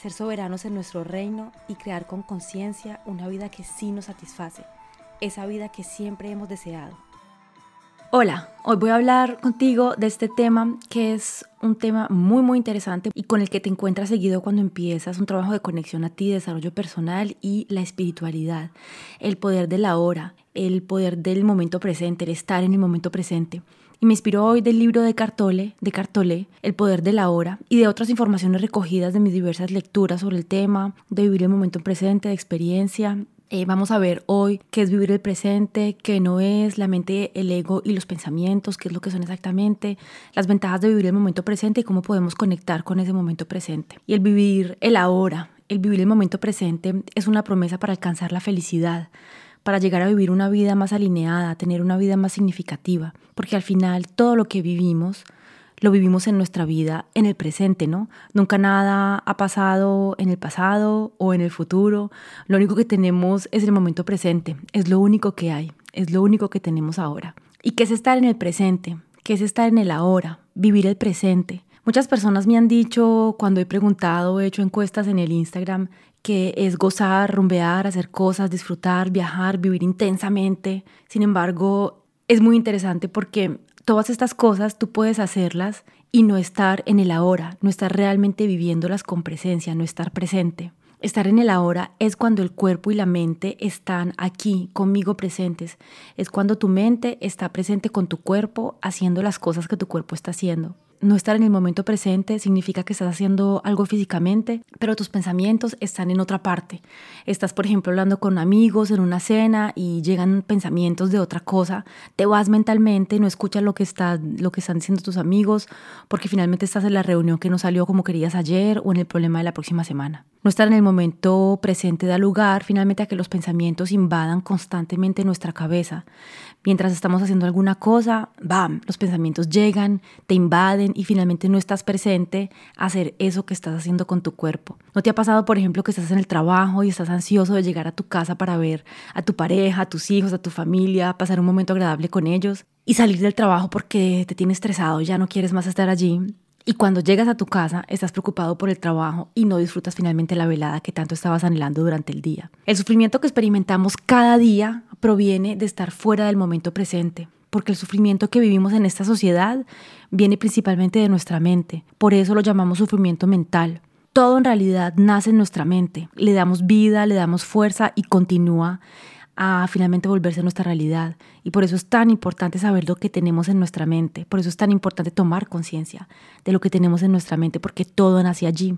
ser soberanos en nuestro reino y crear con conciencia una vida que sí nos satisface, esa vida que siempre hemos deseado. Hola, hoy voy a hablar contigo de este tema que es un tema muy muy interesante y con el que te encuentras seguido cuando empiezas un trabajo de conexión a ti, desarrollo personal y la espiritualidad, el poder de la hora, el poder del momento presente, el estar en el momento presente. Y me inspiró hoy del libro de Cartole, de Cartole, El poder de la hora, y de otras informaciones recogidas de mis diversas lecturas sobre el tema, de vivir el momento presente, de experiencia eh, vamos a ver hoy qué es vivir el presente, qué no es, la mente, el ego y los pensamientos, qué es lo que son exactamente, las ventajas de vivir el momento presente y cómo podemos conectar con ese momento presente. Y el vivir el ahora, el vivir el momento presente es una promesa para alcanzar la felicidad, para llegar a vivir una vida más alineada, tener una vida más significativa, porque al final todo lo que vivimos lo vivimos en nuestra vida en el presente, ¿no? Nunca nada ha pasado en el pasado o en el futuro. Lo único que tenemos es el momento presente. Es lo único que hay. Es lo único que tenemos ahora. ¿Y qué es estar en el presente? ¿Qué es estar en el ahora? Vivir el presente. Muchas personas me han dicho cuando he preguntado, he hecho encuestas en el Instagram, que es gozar, rumbear, hacer cosas, disfrutar, viajar, vivir intensamente. Sin embargo, es muy interesante porque todas estas cosas tú puedes hacerlas y no estar en el ahora, no estar realmente viviéndolas con presencia, no estar presente. Estar en el ahora es cuando el cuerpo y la mente están aquí, conmigo presentes. Es cuando tu mente está presente con tu cuerpo haciendo las cosas que tu cuerpo está haciendo no estar en el momento presente significa que estás haciendo algo físicamente, pero tus pensamientos están en otra parte. Estás, por ejemplo, hablando con amigos en una cena y llegan pensamientos de otra cosa. Te vas mentalmente, no escuchas lo que, están diciendo tus amigos, porque finalmente estás en la reunión que no salió como querías ayer o en el problema de la próxima semana. No estar en el momento presente da lugar finalmente a que los pensamientos invadan constantemente nuestra cabeza. Mientras estamos haciendo alguna cosa, ¡bam! Los pensamientos llegan, te invaden y finalmente no estás presente a hacer eso que estás haciendo con tu cuerpo. ¿No te ha pasado, por ejemplo, que estás en el trabajo y estás ansioso de llegar a tu casa para ver a tu pareja, a tus hijos, a tu familia, pasar un momento agradable con ellos y salir del trabajo porque te tienes estresado, ya no quieres más estar allí? Y cuando llegas a tu casa, estás preocupado por el trabajo y no disfrutas finalmente la velada que tanto estabas anhelando durante el día. El sufrimiento que experimentamos cada día proviene de estar fuera del momento presente, porque el sufrimiento que vivimos en esta sociedad viene principalmente de nuestra mente. Por eso lo llamamos sufrimiento mental. Todo en realidad nace en nuestra mente. Le damos vida, le damos fuerza y continúa a finalmente volverse nuestra realidad. Y por eso es tan importante saber lo que tenemos en nuestra mente. Por eso es tan importante tomar conciencia de lo que tenemos en nuestra mente, porque todo nace allí.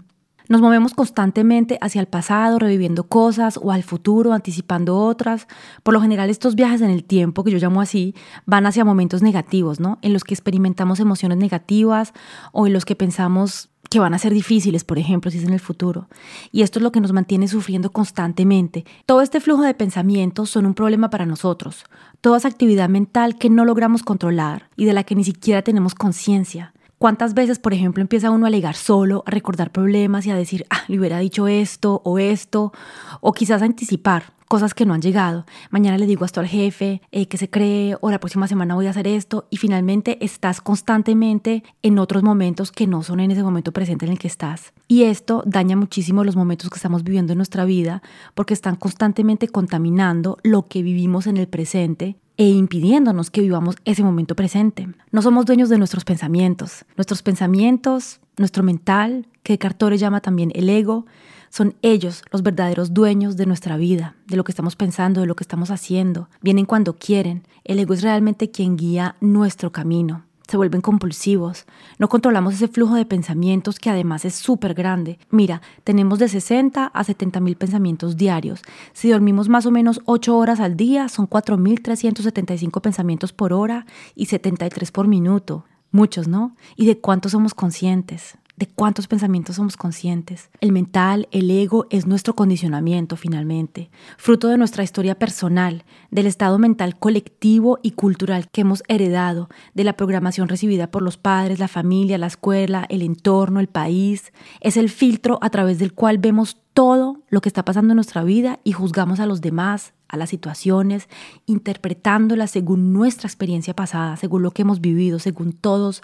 Nos movemos constantemente hacia el pasado, reviviendo cosas, o al futuro, anticipando otras. Por lo general, estos viajes en el tiempo, que yo llamo así, van hacia momentos negativos, ¿no? En los que experimentamos emociones negativas o en los que pensamos que van a ser difíciles, por ejemplo, si es en el futuro. Y esto es lo que nos mantiene sufriendo constantemente. Todo este flujo de pensamientos son un problema para nosotros. Toda esa actividad mental que no logramos controlar y de la que ni siquiera tenemos conciencia. ¿Cuántas veces, por ejemplo, empieza uno a alegar solo, a recordar problemas y a decir, ah, le hubiera dicho esto o esto, o quizás a anticipar cosas que no han llegado. Mañana le digo esto al jefe, eh, que se cree, o la próxima semana voy a hacer esto, y finalmente estás constantemente en otros momentos que no son en ese momento presente en el que estás. Y esto daña muchísimo los momentos que estamos viviendo en nuestra vida porque están constantemente contaminando lo que vivimos en el presente e impidiéndonos que vivamos ese momento presente. No somos dueños de nuestros pensamientos. Nuestros pensamientos, nuestro mental, que Cartore llama también el ego, Son ellos los verdaderos dueños de nuestra vida, de lo que estamos pensando, de lo que estamos haciendo. Vienen cuando quieren. El ego es realmente quien guía nuestro camino se vuelven compulsivos. No controlamos ese flujo de pensamientos que además es súper grande. Mira, tenemos de 60 a 70 mil pensamientos diarios. Si dormimos más o menos 8 horas al día, son 4.375 pensamientos por hora y 73 por minuto. Muchos, ¿no? ¿Y de cuántos somos conscientes? De cuántos pensamientos somos conscientes. El mental, el ego, es nuestro condicionamiento finalmente, fruto de nuestra historia personal, del estado mental colectivo y cultural que hemos heredado, de la programación recibida por los padres, la familia, la escuela, el entorno, el país. Es el filtro a través del cual vemos todo lo que está pasando en nuestra vida y juzgamos a los demás, a las situaciones, interpretándolas según nuestra experiencia pasada, según lo que hemos vivido, según todos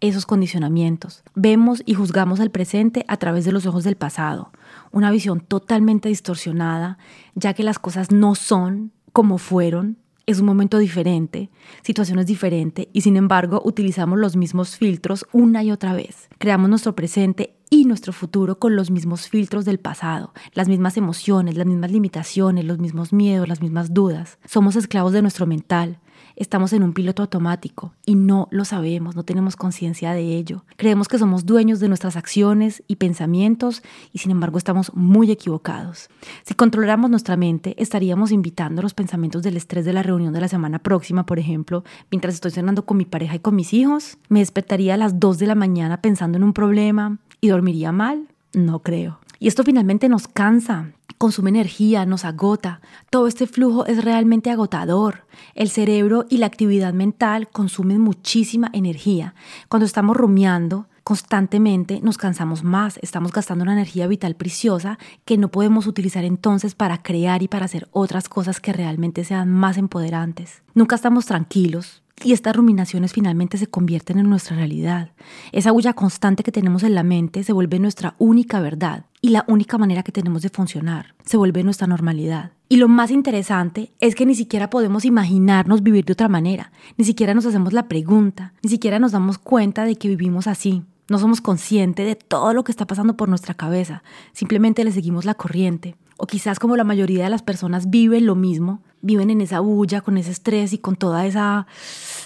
esos condicionamientos. Vemos y juzgamos al presente a través de los ojos del pasado, una visión totalmente distorsionada, ya que las cosas no son como fueron es un momento diferente, situaciones diferentes y sin embargo utilizamos los mismos filtros una y otra vez. Creamos nuestro presente y nuestro futuro con los mismos filtros del pasado, las mismas emociones, las mismas limitaciones, los mismos miedos, las mismas dudas. Somos esclavos de nuestro mental, estamos en un piloto automático y no lo sabemos, no tenemos conciencia de ello. Creemos que somos dueños de nuestras acciones y pensamientos y sin embargo estamos muy equivocados. Si controláramos nuestra mente, estaríamos invitando los pensamientos del estrés de la reunión de la semana próxima, por ejemplo, mientras estoy cenando con mi pareja y con mis hijos. ¿Me despertaría a las 2 de la mañana pensando en un problema y dormiría mal? No creo. Y esto finalmente nos cansa, consume energía, nos agota. Todo este flujo es realmente agotador. El cerebro y la actividad mental consumen muchísima energía. Cuando estamos rumiando, constantemente nos cansamos más, estamos gastando una energía vital preciosa que no podemos utilizar entonces para crear y para hacer otras cosas que realmente sean más empoderantes. Nunca estamos tranquilos, y estas ruminaciones finalmente se convierten en nuestra realidad. Esa huella constante que tenemos en la mente se vuelve nuestra única verdad y la única manera que tenemos de funcionar. Se vuelve nuestra normalidad. Y lo más interesante es que ni siquiera podemos imaginarnos vivir de otra manera. Ni siquiera nos hacemos la pregunta. Ni siquiera nos damos cuenta de que vivimos así. No somos conscientes de todo lo que está pasando por nuestra cabeza. Simplemente le seguimos la corriente. O quizás como la mayoría de las personas viven lo mismo, viven en esa bulla, con ese estrés y con toda esa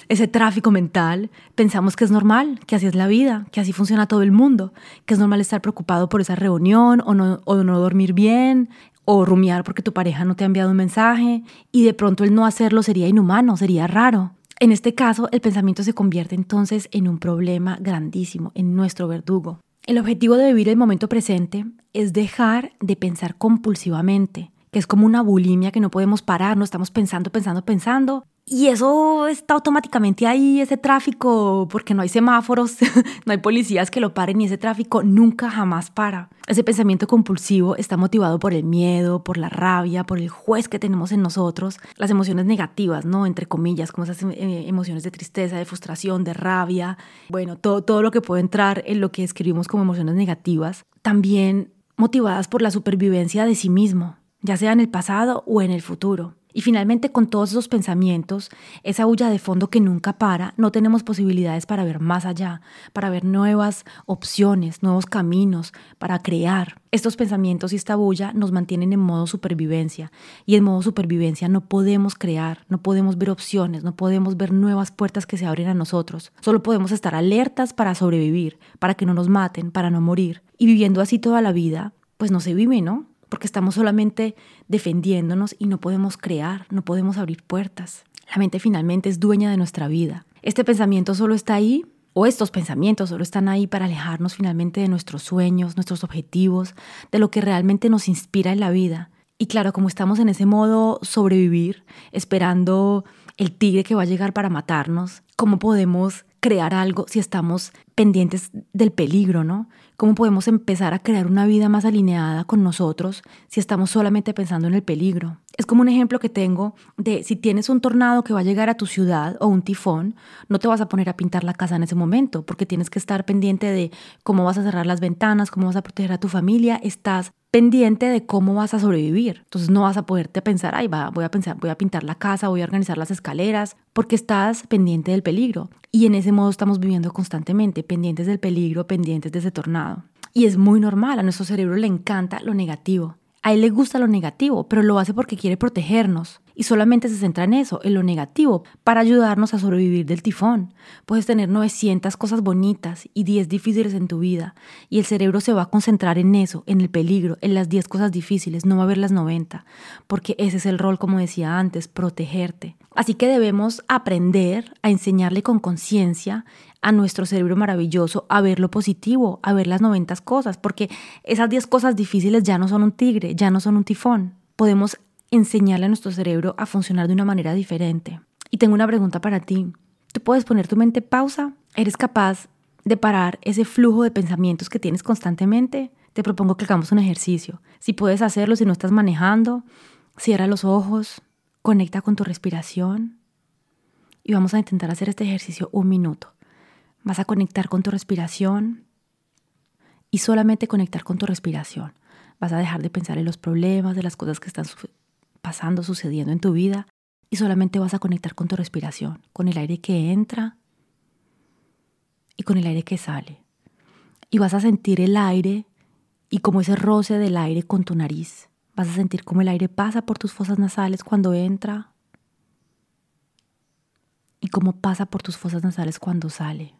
ese tráfico mental, pensamos que es normal, que así es la vida, que así funciona todo el mundo, que es normal estar preocupado por esa reunión o no, o no dormir bien o rumiar porque tu pareja no te ha enviado un mensaje y de pronto el no hacerlo sería inhumano, sería raro. En este caso, el pensamiento se convierte entonces en un problema grandísimo, en nuestro verdugo. El objetivo de vivir el momento presente es dejar de pensar compulsivamente, que es como una bulimia que no podemos parar, no estamos pensando, pensando, pensando y eso está automáticamente ahí, ese tráfico, porque no hay semáforos, no hay policías que lo paren y ese tráfico nunca jamás para. Ese pensamiento compulsivo está motivado por el miedo, por la rabia, por el juez que tenemos en nosotros, las emociones negativas, ¿no? Entre comillas, como esas eh, emociones de tristeza, de frustración, de rabia, bueno, todo, todo lo que puede entrar en lo que escribimos como emociones negativas, también motivadas por la supervivencia de sí mismo, ya sea en el pasado o en el futuro. Y finalmente, con todos esos pensamientos, esa huella de fondo que nunca para, no tenemos posibilidades para ver más allá, para ver nuevas opciones, nuevos caminos, para crear. Estos pensamientos y esta bulla nos mantienen en modo supervivencia. Y en modo supervivencia no podemos crear, no podemos ver opciones, no podemos ver nuevas puertas que se abren a nosotros. Solo podemos estar alertas para sobrevivir, para que no nos maten, para no morir. Y viviendo así toda la vida, pues no se vive, ¿no? Porque estamos solamente defendiéndonos y no podemos crear, no podemos abrir puertas. La mente finalmente es dueña de nuestra vida. Este pensamiento solo está ahí, o estos pensamientos solo están ahí para alejarnos finalmente de nuestros sueños, nuestros objetivos, de lo que realmente nos inspira en la vida. Y claro, como estamos en ese modo sobrevivir, esperando el tigre que va a llegar para matarnos, ¿cómo podemos crear algo si estamos pendientes del peligro, ¿no? ¿Cómo podemos empezar a crear una vida más alineada con nosotros si estamos solamente pensando en el peligro? Es como un ejemplo que tengo de si tienes un tornado que va a llegar a tu ciudad o un tifón, no te vas a poner a pintar la casa en ese momento porque tienes que estar pendiente de cómo vas a cerrar las ventanas, cómo vas a proteger a tu familia, estás pendiente de cómo vas a sobrevivir. Entonces no vas a poderte pensar, ay, va, a pensar, voy a pintar la casa, voy a organizar las escaleras, porque estás pendiente del peligro. Y en ese modo estamos viviendo constantemente, pendientes del peligro, pendientes de ese tornado. Y es muy normal, a nuestro cerebro le encanta lo negativo. A él le gusta lo negativo, pero lo hace porque quiere protegernos y solamente se centra en eso, en lo negativo, para ayudarnos a sobrevivir del tifón. Puedes tener 900 cosas bonitas y 10 difíciles en tu vida y el cerebro se va a concentrar en eso, en el peligro, en las 10 cosas difíciles, no va a ver las 90, porque ese es el rol, como decía antes, protegerte. Así que debemos aprender a enseñarle con conciencia a nuestro cerebro maravilloso a ver lo positivo, a ver las 90 cosas, porque esas 10 cosas difíciles ya no son un tigre, ya no son un tifón. Podemos enseñarle a nuestro cerebro a funcionar de una manera diferente. Y tengo una pregunta para ti. ¿Tú puedes poner tu mente pausa? ¿Eres capaz de parar ese flujo de pensamientos que tienes constantemente? Te propongo que hagamos un ejercicio. Si puedes hacerlo, si no estás manejando, cierra los ojos, conecta con tu respiración y vamos a intentar hacer este ejercicio un minuto. Vas a conectar con tu respiración y solamente conectar con tu respiración. Vas a dejar de pensar en los problemas, de las cosas que están pasando, sucediendo en tu vida y solamente vas a conectar con tu respiración, con el aire que entra y con el aire que sale. Y vas a sentir el aire y como ese roce del aire con tu nariz. Vas a sentir como el aire pasa por tus fosas nasales cuando entra y cómo pasa por tus fosas nasales cuando sale.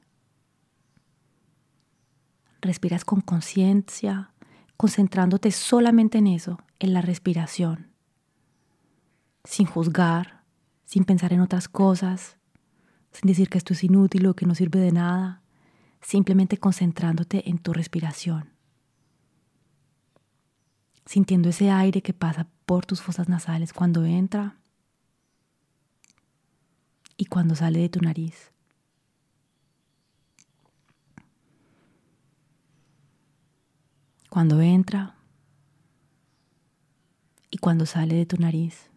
Respiras con conciencia, concentrándote solamente en eso, en la respiración sin juzgar, sin pensar en otras cosas, sin decir que esto es inútil o que no sirve de nada, simplemente concentrándote en tu respiración, sintiendo ese aire que pasa por tus fosas nasales cuando entra y cuando sale de tu nariz. Cuando entra y cuando sale de tu nariz.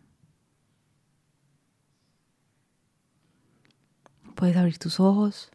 Puedes abrir tus ojos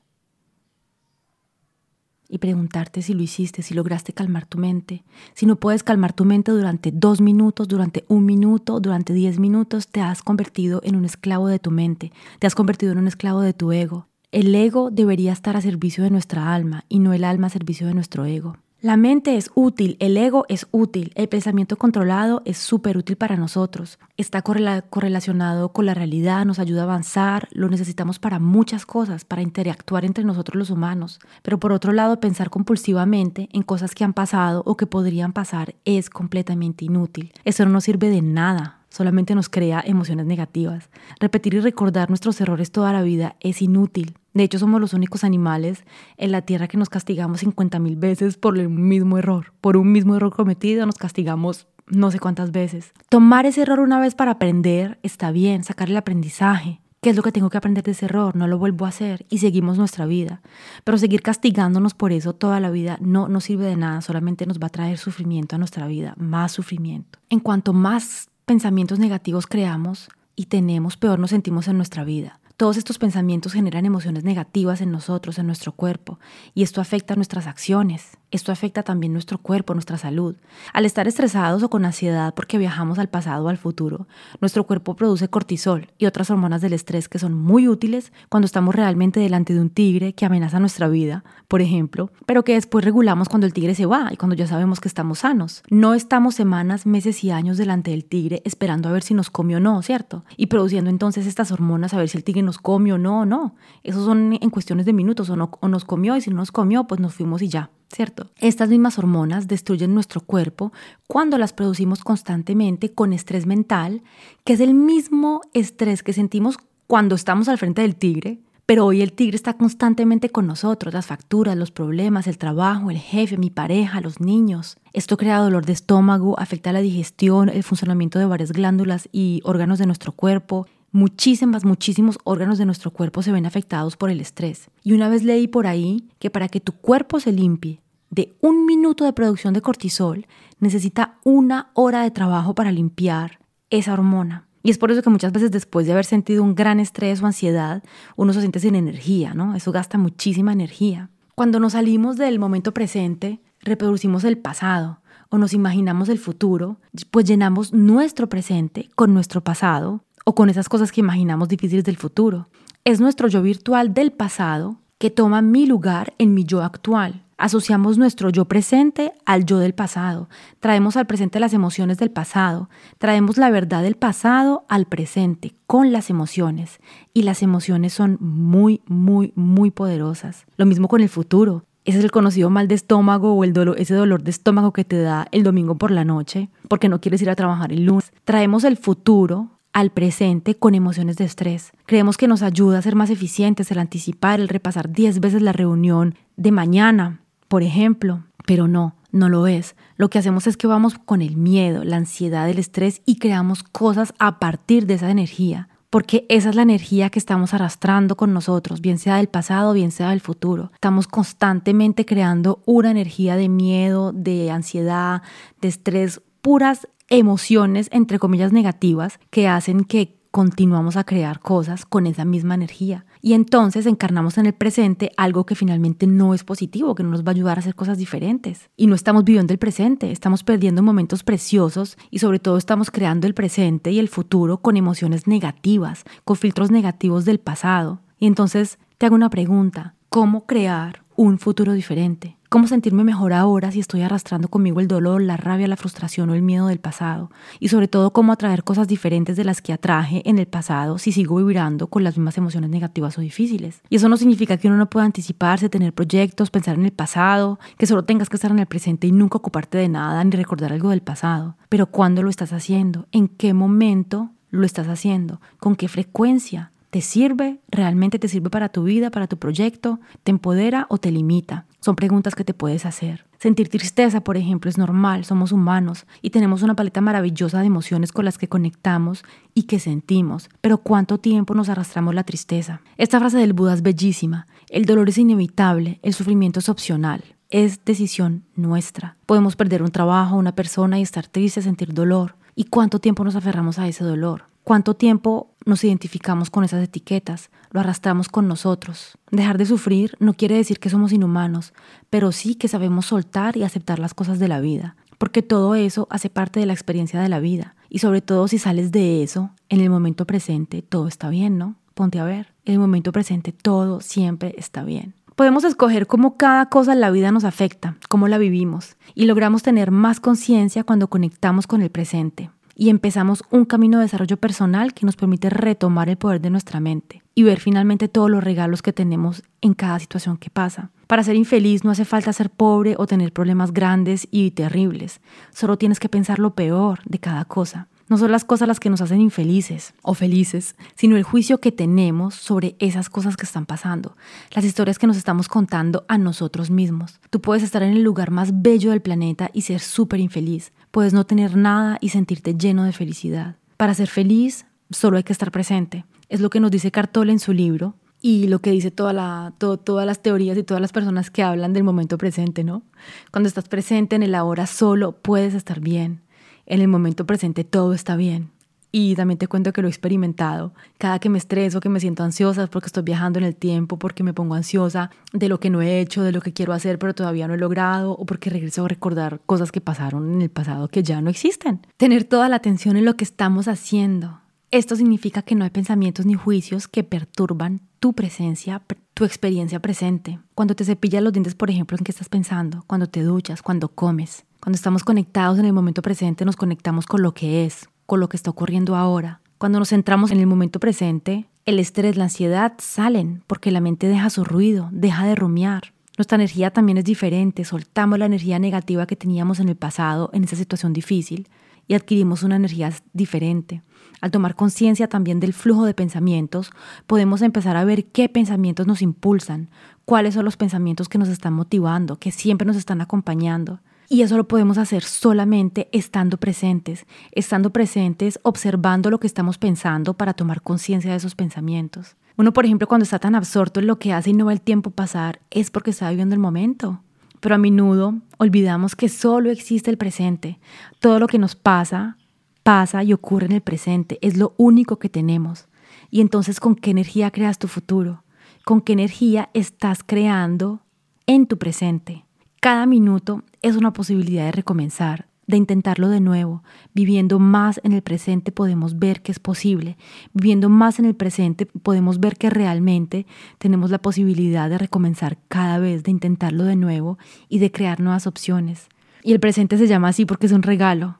y preguntarte si lo hiciste, si lograste calmar tu mente. Si no puedes calmar tu mente durante dos minutos, durante un minuto, durante diez minutos, te has convertido en un esclavo de tu mente, te has convertido en un esclavo de tu ego. El ego debería estar a servicio de nuestra alma y no el alma a servicio de nuestro ego. La mente es útil, el ego es útil, el pensamiento controlado es súper útil para nosotros. Está correlacionado con la realidad, nos ayuda a avanzar, lo necesitamos para muchas cosas, para interactuar entre nosotros los humanos. Pero por otro lado, pensar compulsivamente en cosas que han pasado o que podrían pasar es completamente inútil. Eso no nos sirve de nada solamente nos crea emociones negativas. Repetir y recordar nuestros errores toda la vida es inútil. De hecho, somos los únicos animales en la Tierra que nos castigamos 50 mil veces por el mismo error. Por un mismo error cometido nos castigamos no sé cuántas veces. Tomar ese error una vez para aprender está bien, sacar el aprendizaje. ¿Qué es lo que tengo que aprender de ese error? No lo vuelvo a hacer y seguimos nuestra vida. Pero seguir castigándonos por eso toda la vida no nos sirve de nada, solamente nos va a traer sufrimiento a nuestra vida, más sufrimiento. En cuanto más pensamientos negativos creamos y tenemos, peor nos sentimos en nuestra vida. Todos estos pensamientos generan emociones negativas en nosotros, en nuestro cuerpo, y esto afecta nuestras acciones, esto afecta también nuestro cuerpo, nuestra salud. Al estar estresados o con ansiedad porque viajamos al pasado o al futuro, nuestro cuerpo produce cortisol y otras hormonas del estrés que son muy útiles cuando estamos realmente delante de un tigre que amenaza nuestra vida, por ejemplo, pero que después regulamos cuando el tigre se va y cuando ya sabemos que estamos sanos. No estamos semanas, meses y años delante del tigre esperando a ver si nos come o no, ¿cierto? Y produciendo entonces estas hormonas a ver si el tigre nos come o no, no. Esos son en cuestiones de minutos, o, no, o nos comió y si no nos comió, pues nos fuimos y ya. ¿Cierto? Estas mismas hormonas destruyen nuestro cuerpo cuando las producimos constantemente con estrés mental, que es el mismo estrés que sentimos cuando estamos al frente del tigre, pero hoy el tigre está constantemente con nosotros, las facturas, los problemas, el trabajo, el jefe, mi pareja, los niños. Esto crea dolor de estómago, afecta la digestión, el funcionamiento de varias glándulas y órganos de nuestro cuerpo, muchísimas, muchísimos órganos de nuestro cuerpo se ven afectados por el estrés. Y una vez leí por ahí que para que tu cuerpo se limpie de un minuto de producción de cortisol, necesita una hora de trabajo para limpiar esa hormona. Y es por eso que muchas veces después de haber sentido un gran estrés o ansiedad, uno se siente sin energía, ¿no? Eso gasta muchísima energía. Cuando nos salimos del momento presente, reproducimos el pasado o nos imaginamos el futuro, pues llenamos nuestro presente con nuestro pasado o con esas cosas que imaginamos difíciles del futuro. Es nuestro yo virtual del pasado que toma mi lugar en mi yo actual. Asociamos nuestro yo presente al yo del pasado. Traemos al presente las emociones del pasado. Traemos la verdad del pasado al presente con las emociones. Y las emociones son muy, muy, muy poderosas. Lo mismo con el futuro. Ese es el conocido mal de estómago o el dolor, ese dolor de estómago que te da el domingo por la noche porque no quieres ir a trabajar el lunes. Traemos el futuro al presente con emociones de estrés. Creemos que nos ayuda a ser más eficientes el anticipar, el repasar 10 veces la reunión de mañana, por ejemplo, pero no, no lo es. Lo que hacemos es que vamos con el miedo, la ansiedad, el estrés y creamos cosas a partir de esa energía, porque esa es la energía que estamos arrastrando con nosotros, bien sea del pasado, bien sea del futuro. Estamos constantemente creando una energía de miedo, de ansiedad, de estrés, puras emociones, entre comillas, negativas que hacen que continuamos a crear cosas con esa misma energía. Y entonces encarnamos en el presente algo que finalmente no es positivo, que no nos va a ayudar a hacer cosas diferentes. Y no estamos viviendo el presente, estamos perdiendo momentos preciosos y sobre todo estamos creando el presente y el futuro con emociones negativas, con filtros negativos del pasado. Y entonces te hago una pregunta, ¿cómo crear un futuro diferente? Cómo sentirme mejor ahora si estoy arrastrando conmigo el dolor, la rabia, la frustración o el miedo del pasado, y sobre todo cómo atraer cosas diferentes de las que atraje en el pasado si sigo vibrando con las mismas emociones negativas o difíciles. Y eso no significa que uno no pueda anticiparse, tener proyectos, pensar en el pasado, que solo tengas que estar en el presente y nunca ocuparte de nada ni recordar algo del pasado. Pero ¿cuándo lo estás haciendo? ¿En qué momento lo estás haciendo? ¿Con qué frecuencia? ¿Te sirve? ¿Realmente te sirve para tu vida, para tu proyecto? ¿Te empodera o te limita? Son preguntas que te puedes hacer. Sentir tristeza, por ejemplo, es normal, somos humanos y tenemos una paleta maravillosa de emociones con las que conectamos y que sentimos, pero ¿cuánto tiempo nos arrastramos la tristeza? Esta frase del Buda es bellísima. El dolor es inevitable, el sufrimiento es opcional. Es decisión nuestra. Podemos perder un trabajo, una persona y estar triste, sentir dolor. ¿Y cuánto tiempo nos aferramos a ese dolor? ¿Cuánto tiempo nos identificamos con esas etiquetas? Lo arrastramos con nosotros. Dejar de sufrir no quiere decir que somos inhumanos, pero sí que sabemos soltar y aceptar las cosas de la vida, porque todo eso hace parte de la experiencia de la vida. Y sobre todo si sales de eso, en el momento presente todo está bien, ¿no? Ponte a ver, en el momento presente todo siempre está bien. Podemos escoger cómo cada cosa en la vida nos afecta, cómo la vivimos, y logramos tener más conciencia cuando conectamos con el presente y empezamos un camino de desarrollo personal que nos permite retomar el poder de nuestra mente y ver finalmente todos los regalos que tenemos en cada situación que pasa. Para ser infeliz no hace falta ser pobre o tener problemas grandes y terribles, solo tienes que pensar lo peor de cada cosa. No son las cosas las que nos hacen infelices o felices, sino el juicio que tenemos sobre esas cosas que están pasando, las historias que nos estamos contando a nosotros mismos. Tú puedes estar en el lugar más bello del planeta y ser súper infeliz, Puedes no tener nada y sentirte lleno de felicidad. Para ser feliz, solo hay que estar presente. Es lo que nos dice Cartol en su libro y lo que dice toda la, todas las teorías y todas las personas que hablan del momento presente, ¿no? Cuando estás presente en el ahora solo puedes estar bien. En el momento presente todo está bien. Y también te cuento que lo he experimentado. Cada que me estreso, que me siento ansiosa porque estoy viajando en el tiempo, porque me pongo ansiosa de lo que no he hecho, de lo que quiero hacer pero todavía no he logrado, o porque regreso a recordar cosas que pasaron en el pasado que ya no existen. Tener toda la atención en lo que estamos haciendo. Esto significa que no hay pensamientos ni juicios que perturban tu presencia, tu experiencia presente. Cuando te cepillas los dientes, por ejemplo, ¿en qué estás pensando? Cuando te duchas, cuando comes. Cuando estamos conectados en el momento presente, nos conectamos con lo que es, con lo que está ocurriendo ahora. Cuando nos centramos en el momento presente, el estrés, la ansiedad salen porque la mente deja su ruido, deja de rumiar. Nuestra energía también es diferente, soltamos la energía negativa que teníamos en el pasado, en esa situación difícil, y adquirimos una energía diferente. Al tomar conciencia también del flujo de pensamientos, podemos empezar a ver qué pensamientos nos impulsan, cuáles son los pensamientos que nos están motivando, que siempre nos están acompañando. Y eso lo podemos hacer solamente estando presentes, estando presentes, observando lo que estamos pensando para tomar conciencia de esos pensamientos. Uno, por ejemplo, cuando está tan absorto en lo que hace y no ve el tiempo pasar, es porque está viviendo el momento. Pero a menudo olvidamos que solo existe el presente. Todo lo que nos pasa, pasa y ocurre en el presente. Es lo único que tenemos. Y entonces, ¿con qué energía creas tu futuro? ¿Con qué energía estás creando en tu presente? Cada minuto es una posibilidad de recomenzar, de intentarlo de nuevo. Viviendo más en el presente podemos ver que es posible. Viviendo más en el presente podemos ver que realmente tenemos la posibilidad de recomenzar cada vez, de intentarlo de nuevo y de crear nuevas opciones. Y el presente se llama así porque es un regalo.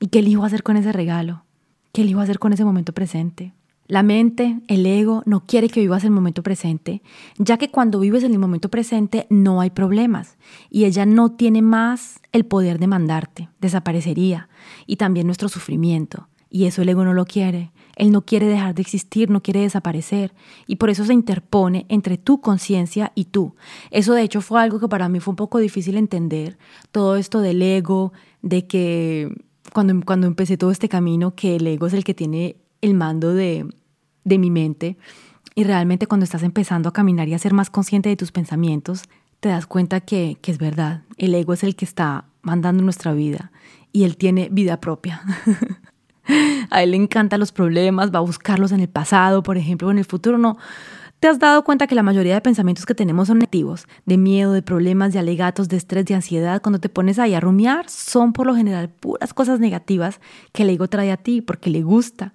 ¿Y qué elijo hacer con ese regalo? ¿Qué elijo hacer con ese momento presente? La mente, el ego, no quiere que vivas el momento presente, ya que cuando vives en el momento presente no hay problemas y ella no tiene más el poder de mandarte, desaparecería, y también nuestro sufrimiento. Y eso el ego no lo quiere. Él no quiere dejar de existir, no quiere desaparecer. Y por eso se interpone entre tu conciencia y tú. Eso de hecho fue algo que para mí fue un poco difícil entender. Todo esto del ego, de que cuando, cuando empecé todo este camino, que el ego es el que tiene el mando de, de mi mente. Y realmente cuando estás empezando a caminar y a ser más consciente de tus pensamientos, te das cuenta que, que es verdad. El ego es el que está mandando nuestra vida y él tiene vida propia. a él le encantan los problemas, va a buscarlos en el pasado, por ejemplo, o en el futuro. No, ¿Te has dado cuenta que la mayoría de pensamientos que tenemos son negativos? De miedo, de problemas, de alegatos, de estrés, de ansiedad. Cuando te pones ahí a rumiar, son por lo general puras cosas negativas que el ego trae a ti porque le gusta.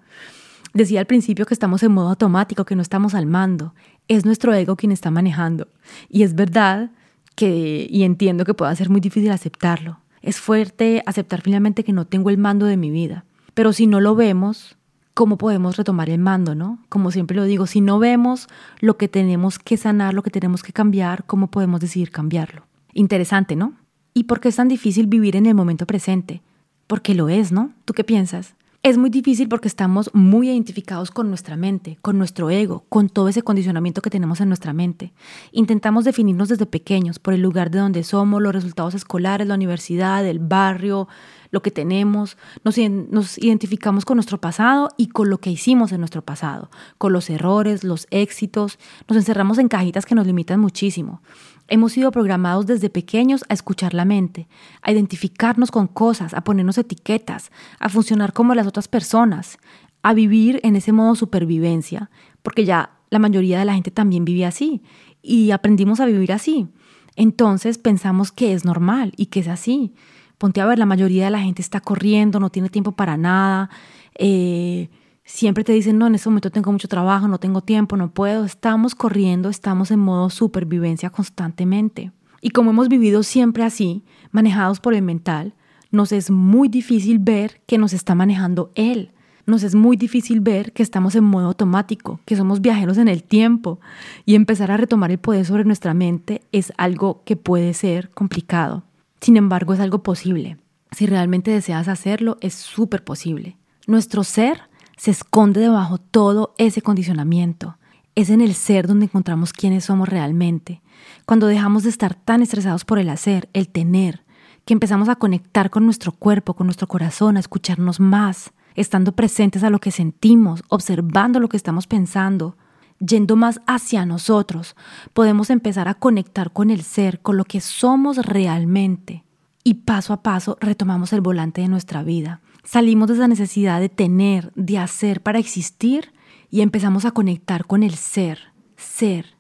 Decía al principio que estamos en modo automático, que no estamos al mando. Es nuestro ego quien está manejando. Y es verdad que, y entiendo que pueda ser muy difícil aceptarlo. Es fuerte aceptar finalmente que no tengo el mando de mi vida. Pero si no lo vemos, ¿cómo podemos retomar el mando, no? Como siempre lo digo, si no vemos lo que tenemos que sanar, lo que tenemos que cambiar, ¿cómo podemos decidir cambiarlo? Interesante, ¿no? ¿Y por qué es tan difícil vivir en el momento presente? Porque lo es, ¿no? ¿Tú qué piensas? Es muy difícil porque estamos muy identificados con nuestra mente, con nuestro ego, con todo ese condicionamiento que tenemos en nuestra mente. Intentamos definirnos desde pequeños por el lugar de donde somos, los resultados escolares, la universidad, el barrio, lo que tenemos. Nos, nos identificamos con nuestro pasado y con lo que hicimos en nuestro pasado, con los errores, los éxitos. Nos encerramos en cajitas que nos limitan muchísimo. Hemos sido programados desde pequeños a escuchar la mente, a identificarnos con cosas, a ponernos etiquetas, a funcionar como las otras personas, a vivir en ese modo supervivencia, porque ya la mayoría de la gente también vive así y aprendimos a vivir así. Entonces pensamos que es normal y que es así. Ponte a ver, la mayoría de la gente está corriendo, no tiene tiempo para nada. Eh, siempre te dicen, no, en este momento tengo mucho trabajo, no tengo tiempo, no puedo. Estamos corriendo, estamos en modo supervivencia constantemente. Y como hemos vivido siempre así, manejados por el mental, nos es muy difícil ver que nos está manejando él. Nos es muy difícil ver que estamos en modo automático, que somos viajeros en el tiempo. Y empezar a retomar el poder sobre nuestra mente es algo que puede ser complicado. Sin embargo, es algo posible. Si realmente deseas hacerlo, es súper posible. Nuestro ser se esconde debajo todo ese condicionamiento. Es en el ser donde encontramos quiénes somos realmente. Cuando dejamos de estar tan estresados por el hacer, el tener, que empezamos a conectar con nuestro cuerpo, con nuestro corazón, a escucharnos más, estando presentes a lo que sentimos, observando lo que estamos pensando, yendo más hacia nosotros, podemos empezar a conectar con el ser, con lo que somos realmente. Y paso a paso retomamos el volante de nuestra vida. Salimos de esa necesidad de tener, de hacer para existir y empezamos a conectar con el ser, ser,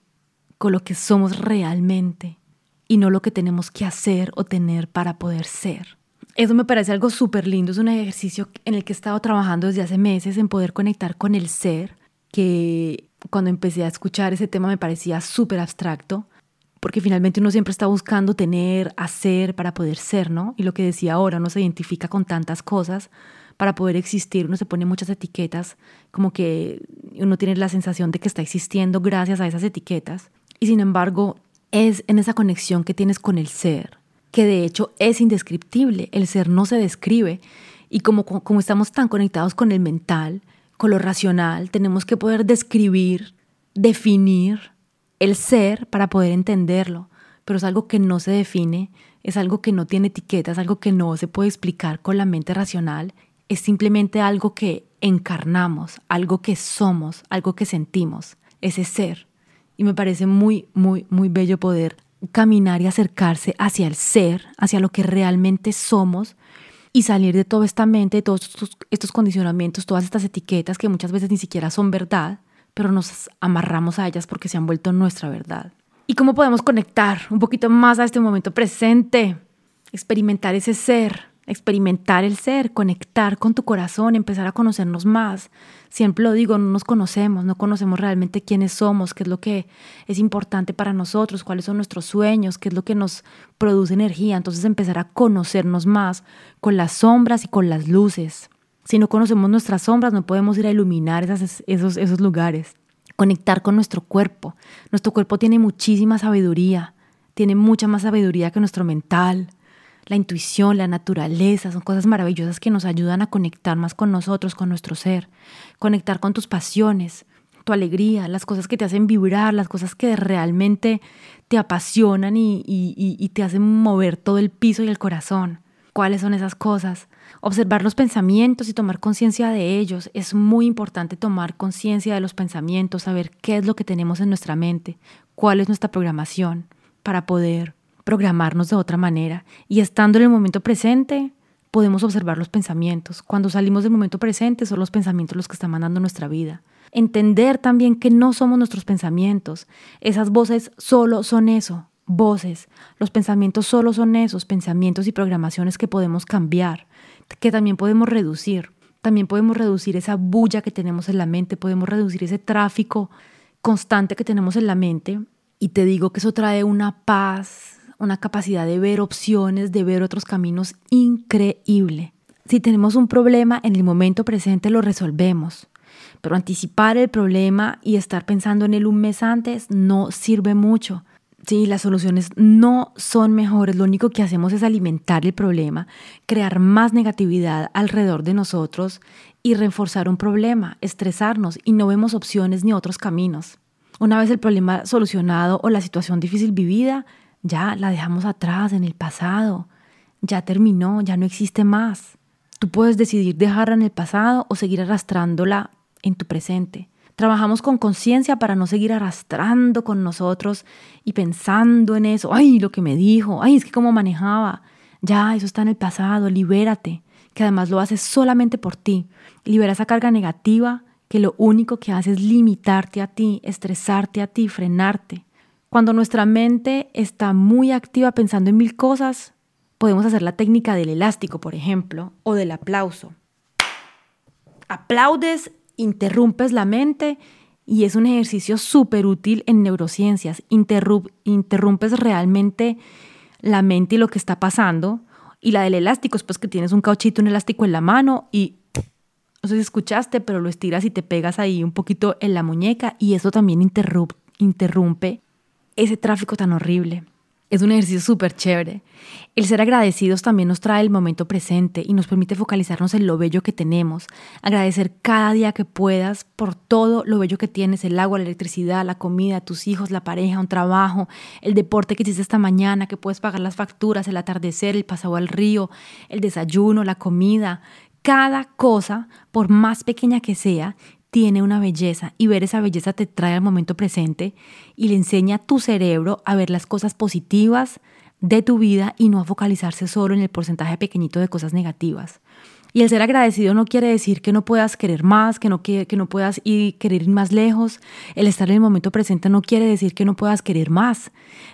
con lo que somos realmente y no lo que tenemos que hacer o tener para poder ser. Eso me parece algo súper lindo, es un ejercicio en el que he estado trabajando desde hace meses en poder conectar con el ser, que cuando empecé a escuchar ese tema me parecía súper abstracto, porque finalmente uno siempre está buscando tener, hacer para poder ser, ¿no? Y lo que decía ahora, uno se identifica con tantas cosas para poder existir, uno se pone muchas etiquetas, como que uno tiene la sensación de que está existiendo gracias a esas etiquetas. Y sin embargo, es en esa conexión que tienes con el ser, que de hecho es indescriptible, el ser no se describe. Y como, como estamos tan conectados con el mental, con lo racional, tenemos que poder describir, definir el ser para poder entenderlo, pero es algo que no se define, es algo que no tiene etiqueta, es algo que no se puede explicar con la mente racional, es simplemente algo que encarnamos, algo que somos, algo que sentimos, ese ser. Y me parece muy, muy, muy bello poder caminar y acercarse hacia el ser, hacia lo que realmente somos y salir de toda esta mente, de todos estos, estos condicionamientos, todas estas etiquetas que muchas veces ni siquiera son verdad pero nos amarramos a ellas porque se han vuelto nuestra verdad. ¿Y cómo podemos conectar un poquito más a este momento presente? Experimentar ese ser, experimentar el ser, conectar con tu corazón, empezar a conocernos más. Siempre lo digo, no nos conocemos, no conocemos realmente quiénes somos, qué es lo que es importante para nosotros, cuáles son nuestros sueños, qué es lo que nos produce energía. Entonces empezar a conocernos más con las sombras y con las luces. Si no conocemos nuestras sombras, no podemos ir a iluminar esos, esos lugares. Conectar con nuestro cuerpo. Nuestro cuerpo tiene muchísima sabiduría, tiene mucha más sabiduría que nuestro mental la intuición, la naturaleza, son cosas maravillosas que nos ayudan a conectar más con nosotros, con nuestro ser, conectar con tus pasiones, tu alegría, las cosas que te hacen vibrar, las cosas que realmente te apasionan y, te hacen mover todo el piso y el corazón. ¿Cuáles son esas cosas? Observar los pensamientos y tomar conciencia de ellos. Es muy importante tomar conciencia de los pensamientos, saber qué es lo que tenemos en nuestra mente, cuál es nuestra programación para poder programarnos de otra manera y estando en el momento presente podemos observar los pensamientos. Cuando salimos del momento presente son los pensamientos los que están mandando nuestra vida. Entender también que no somos nuestros pensamientos. Esas voces solo son eso, voces. Los pensamientos solo son esos pensamientos y programaciones que podemos cambiar, que también podemos reducir. También podemos reducir esa bulla que tenemos en la mente, podemos reducir ese tráfico constante que tenemos en la mente. Y te digo que eso trae una paz, una capacidad de ver opciones, de ver otros caminos increíble. Si tenemos un problema en el momento presente lo resolvemos, pero anticipar el problema y estar pensando en él un mes antes no sirve mucho. Sí, las soluciones no son mejores, lo único que hacemos es alimentar el problema, crear más negatividad alrededor de nosotros y reforzar un problema, estresarnos y no vemos opciones ni otros caminos. Una vez el problema solucionado o la situación difícil vivida, ya la dejamos atrás en el pasado, ya terminó, ya no existe más. Tú puedes decidir dejarla en el pasado o seguir arrastrándola en tu presente. Trabajamos con conciencia para no seguir arrastrando con nosotros y pensando en eso. Ay, lo que me dijo. Ay, es que cómo manejaba. Ya, eso está en el pasado. Libérate. Que además lo haces solamente por ti. Libera esa carga negativa que lo único que hace es limitarte a ti, estresarte a ti, frenarte. Cuando nuestra mente está muy activa pensando en mil cosas, podemos hacer la técnica del elástico, por ejemplo, o del aplauso. Aplaudes, interrumpes la mente y es un ejercicio súper útil en neurociencias. interrumpes realmente la mente y lo que está pasando. Y la del elástico es pues que tienes un cauchito, un elástico en la mano y no sé si escuchaste, pero lo estiras y te pegas ahí un poquito en la muñeca y eso también interrumpe ese tráfico tan horrible. Es un ejercicio súper chévere. El ser agradecidos también nos trae el momento presente y nos permite focalizarnos en lo bello que tenemos. Agradecer cada día que puedas por todo lo bello que tienes, el agua, la electricidad, la comida, tus hijos, la pareja, un trabajo, el deporte que hiciste esta mañana, que puedes pagar las facturas, el atardecer, el pasado al río, el desayuno, la comida. Cada cosa, por más pequeña que sea, tiene una belleza y ver esa belleza te trae al momento presente y le enseña a tu cerebro a ver las cosas positivas de tu vida y no a focalizarse solo en el porcentaje pequeñito de cosas negativas. Y el ser agradecido no quiere decir que no puedas querer más, que no, que, no puedas ir, querer ir más lejos. El estar en el momento presente no quiere decir que no puedas querer más.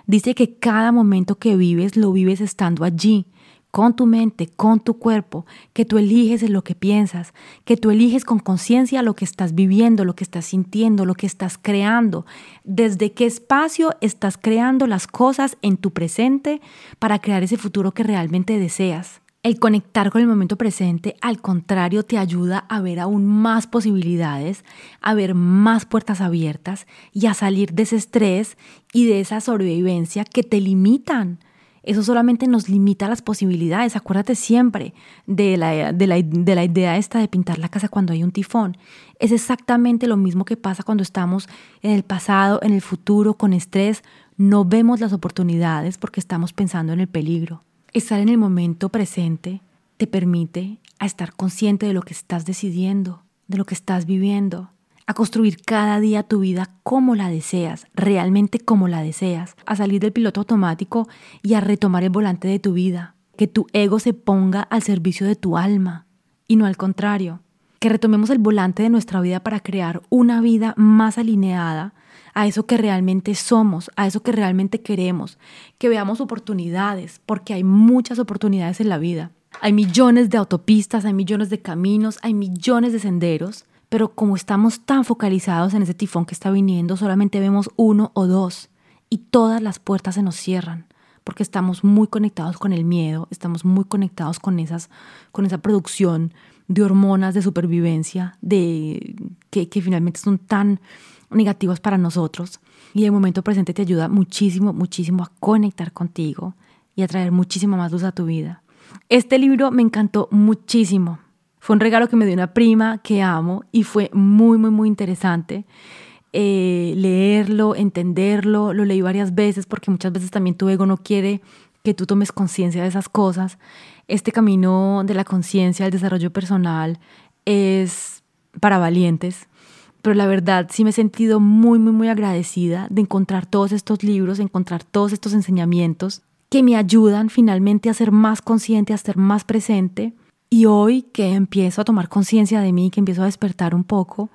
Dice que cada momento que vives lo vives estando allí, con tu mente, con tu cuerpo, que tú eliges lo que piensas, que tú eliges con conciencia lo que estás viviendo, lo que estás sintiendo, lo que estás creando, desde qué espacio estás creando las cosas en tu presente para crear ese futuro que realmente deseas. El conectar con el momento presente, al contrario, te ayuda a ver aún más posibilidades, a ver más puertas abiertas y a salir de ese estrés y de esa sobrevivencia que te limitan eso solamente nos limita las posibilidades. Acuérdate siempre de la, de, la, idea esta de pintar la casa cuando hay un tifón. Es exactamente lo mismo que pasa cuando estamos en el pasado, en el futuro, con estrés. No vemos las oportunidades porque estamos pensando en el peligro. Estar en el momento presente te permite a estar consciente de lo que estás decidiendo, de lo que estás viviendo, a construir cada día tu vida como la deseas, realmente como la deseas, a salir del piloto automático y a retomar el volante de tu vida, que tu ego se ponga al servicio de tu alma y no al contrario, que retomemos el volante de nuestra vida para crear una vida más alineada a eso que realmente somos, a eso que realmente queremos, que veamos oportunidades, porque hay muchas oportunidades en la vida. Hay millones de autopistas, hay millones de caminos, hay millones de senderos, pero como estamos tan focalizados en ese tifón que está viniendo, solamente vemos uno o dos y todas las puertas se nos cierran porque estamos muy conectados con el miedo, estamos muy conectados con, esas, con esa producción de hormonas de supervivencia de, que, que finalmente son tan negativas para nosotros. Y el momento presente te ayuda muchísimo, muchísimo a conectar contigo y a traer muchísima más luz a tu vida. Este libro me encantó muchísimo. Fue un regalo que me dio una prima que amo y fue muy, muy, muy interesante. Eh, leerlo, entenderlo, lo leí varias veces porque muchas veces también tu ego no quiere que tú tomes conciencia de esas cosas. Este camino de la conciencia, el desarrollo personal, es para valientes, pero la verdad sí me he sentido muy, muy, muy agradecida de encontrar todos estos libros, encontrar todos estos enseñamientos que me ayudan finalmente a ser más consciente, a ser más presente. Y hoy que empiezo a tomar conciencia de mí, que empiezo a despertar un poco,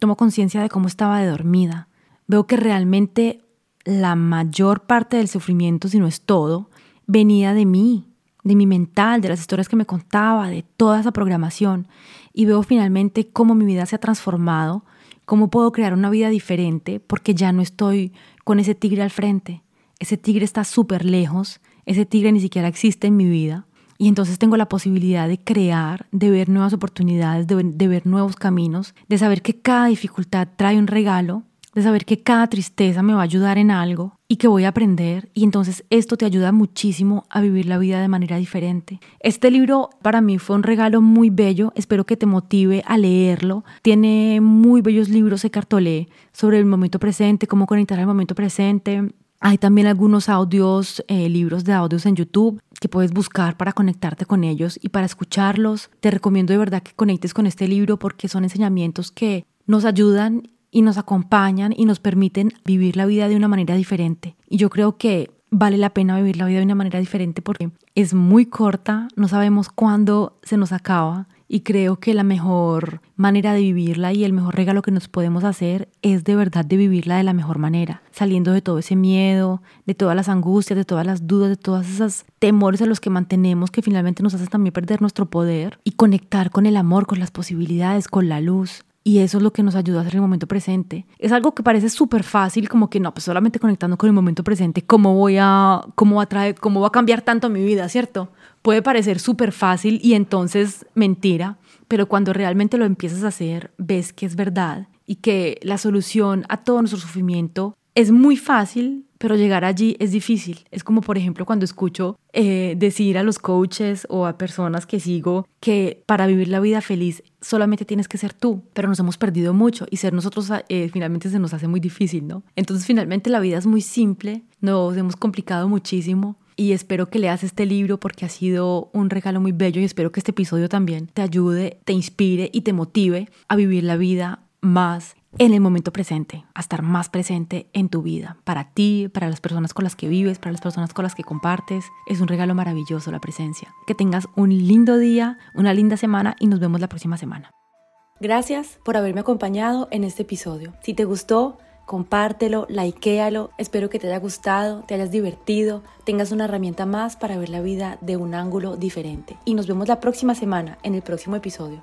tomo conciencia de cómo estaba de dormida. Veo que realmente la mayor parte del sufrimiento, si no es todo, venía de mí, de mi mental, de las historias que me contaba, de toda esa programación. Y veo finalmente cómo mi vida se ha transformado, cómo puedo crear una vida diferente, porque ya no estoy con ese tigre al frente. Ese tigre está súper lejos, ese tigre ni siquiera existe en mi vida. Y entonces tengo la posibilidad de crear, de ver nuevas oportunidades, de, ver nuevos caminos, de saber que cada dificultad trae un regalo, de saber que cada tristeza me va a ayudar en algo y que voy a aprender. Y entonces esto te ayuda muchísimo a vivir la vida de manera diferente. Este libro para mí fue un regalo muy bello. Espero que te motive a leerlo. Tiene muy bellos libros de cartolé sobre el momento presente, cómo conectar al momento presente, hay también algunos audios, eh, libros de audios en YouTube que puedes buscar para conectarte con ellos y para escucharlos. Te recomiendo de verdad que conectes con este libro porque son enseñamientos que nos ayudan y nos acompañan y nos permiten vivir la vida de una manera diferente. Y yo creo que vale la pena vivir la vida de una manera diferente porque es muy corta, no sabemos cuándo se nos acaba y creo que la mejor manera de vivirla y el mejor regalo que nos podemos hacer es de verdad de vivirla de la mejor manera, saliendo de todo ese miedo, de todas las angustias, de todas las dudas, de todas esas temores a los que mantenemos que finalmente nos hacen también perder nuestro poder y conectar con el amor, con las posibilidades, con la luz. Y eso es lo que nos ayuda a hacer el momento presente. Es algo que parece súper fácil, como que no, pues solamente conectando con el momento presente, ¿cómo voy a, cómo va a traer, cómo va a cambiar tanto mi vida, cierto? Puede parecer súper fácil y entonces mentira, pero cuando realmente lo empiezas a hacer, ves que es verdad y que la solución a todo nuestro sufrimiento es muy fácil, pero llegar allí es difícil. Es como, por ejemplo, cuando escucho eh, decir a los coaches o a personas que sigo que para vivir la vida feliz solamente tienes que ser tú, pero nos hemos perdido mucho y ser nosotros eh, finalmente se nos hace muy difícil, ¿no? Entonces, finalmente la vida es muy simple, nos hemos complicado muchísimo y espero que leas este libro porque ha sido un regalo muy bello y espero que este episodio también te ayude, te inspire y te motive a vivir la vida más en el momento presente, a estar más presente en tu vida, para ti, para las personas con las que vives, para las personas con las que compartes. Es un regalo maravilloso la presencia. Que tengas un lindo día, una linda semana y nos vemos la próxima semana. Gracias por haberme acompañado en este episodio. Si te gustó, compártelo, likealo. Espero que te haya gustado, te hayas divertido, tengas una herramienta más para ver la vida de un ángulo diferente. Y nos vemos la próxima semana en el próximo episodio.